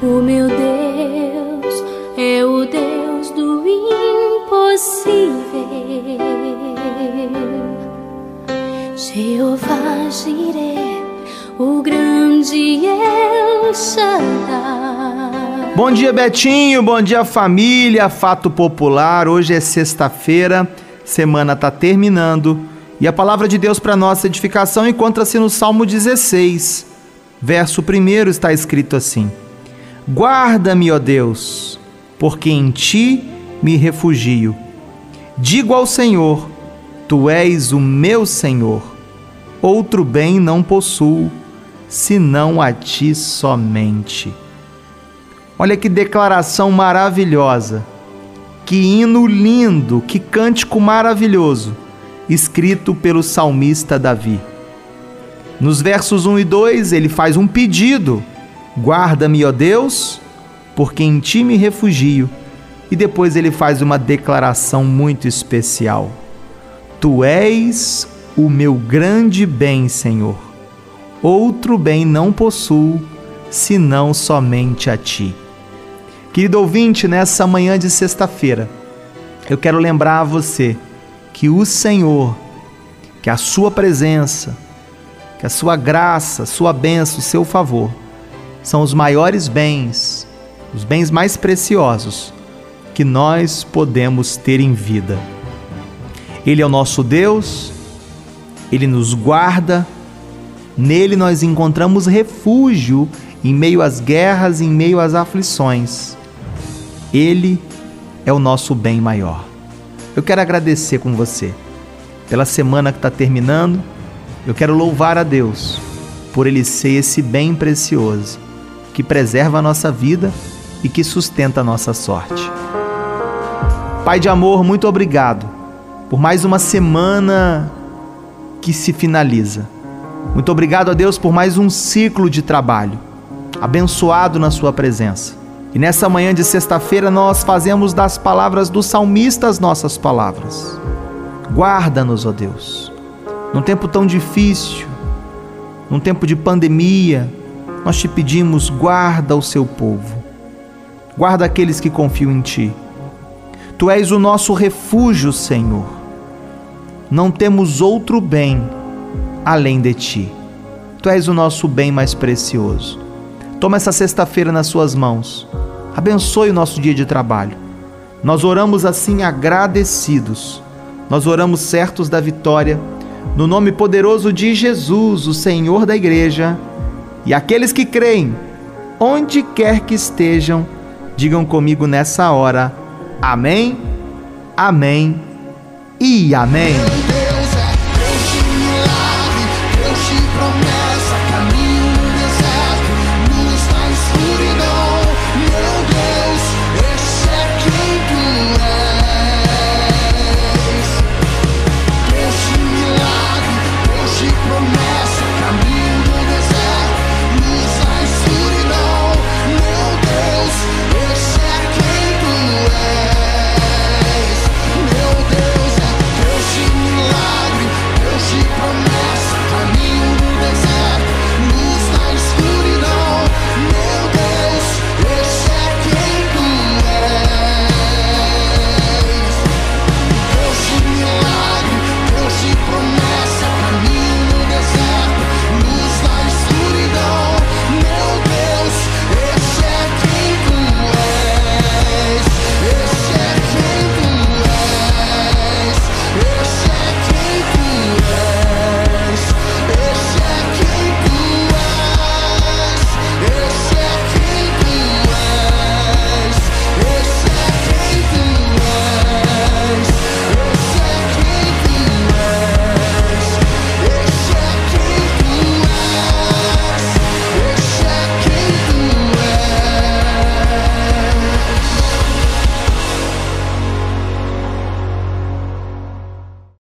O meu Deus é o Deus do impossível. Jeová Jireh, o grande El Shaddai. Bom dia, Betinho. Bom dia, família. Fato popular. Hoje é sexta-feira. Semana está terminando. E a palavra de Deus para nossa edificação encontra-se no Salmo 16. Verso 1 está escrito assim: Guarda-me, ó Deus, porque em ti me refugio. Digo ao Senhor: Tu és o meu Senhor. Outro bem não possuo, senão a ti somente. Olha que declaração maravilhosa, que hino lindo, que cântico maravilhoso, escrito pelo salmista Davi. Nos versos 1 e 2, ele faz um pedido Guarda-me, ó Deus, porque em ti me refugio. E depois ele faz uma declaração muito especial: Tu és o meu grande bem, Senhor. Outro bem não possuo, senão somente a ti. Querido ouvinte, nessa manhã de sexta-feira, eu quero lembrar a você que o Senhor, que a sua presença, que a sua graça, sua bênção, seu favor, são os maiores bens, os bens mais preciosos que nós podemos ter em vida. Ele é o nosso Deus, ele nos guarda, nele nós encontramos refúgio em meio às guerras, em meio às aflições. Ele é o nosso bem maior. Eu quero agradecer com você pela semana que está terminando. Eu quero louvar a Deus por Ele ser esse bem precioso que preserva a nossa vida e que sustenta a nossa sorte. Pai de amor, muito obrigado por mais uma semana que se finaliza. Muito obrigado a Deus por mais um ciclo de trabalho, abençoado na Sua presença. E nessa manhã de sexta-feira nós fazemos das palavras do salmista as nossas palavras. Guarda-nos, ó Deus, num tempo tão difícil, num tempo de pandemia, nós te pedimos, guarda o seu povo, guarda aqueles que confiam em ti. Tu és o nosso refúgio, Senhor. Não temos outro bem além de ti. Tu és o nosso bem mais precioso. Toma essa sexta-feira nas suas mãos. Abençoe o nosso dia de trabalho. Nós oramos assim agradecidos. Nós oramos certos da vitória. No nome poderoso de Jesus, o Senhor da igreja e aqueles que creem, onde quer que estejam, digam comigo nessa hora: Amém, Amém e Amém.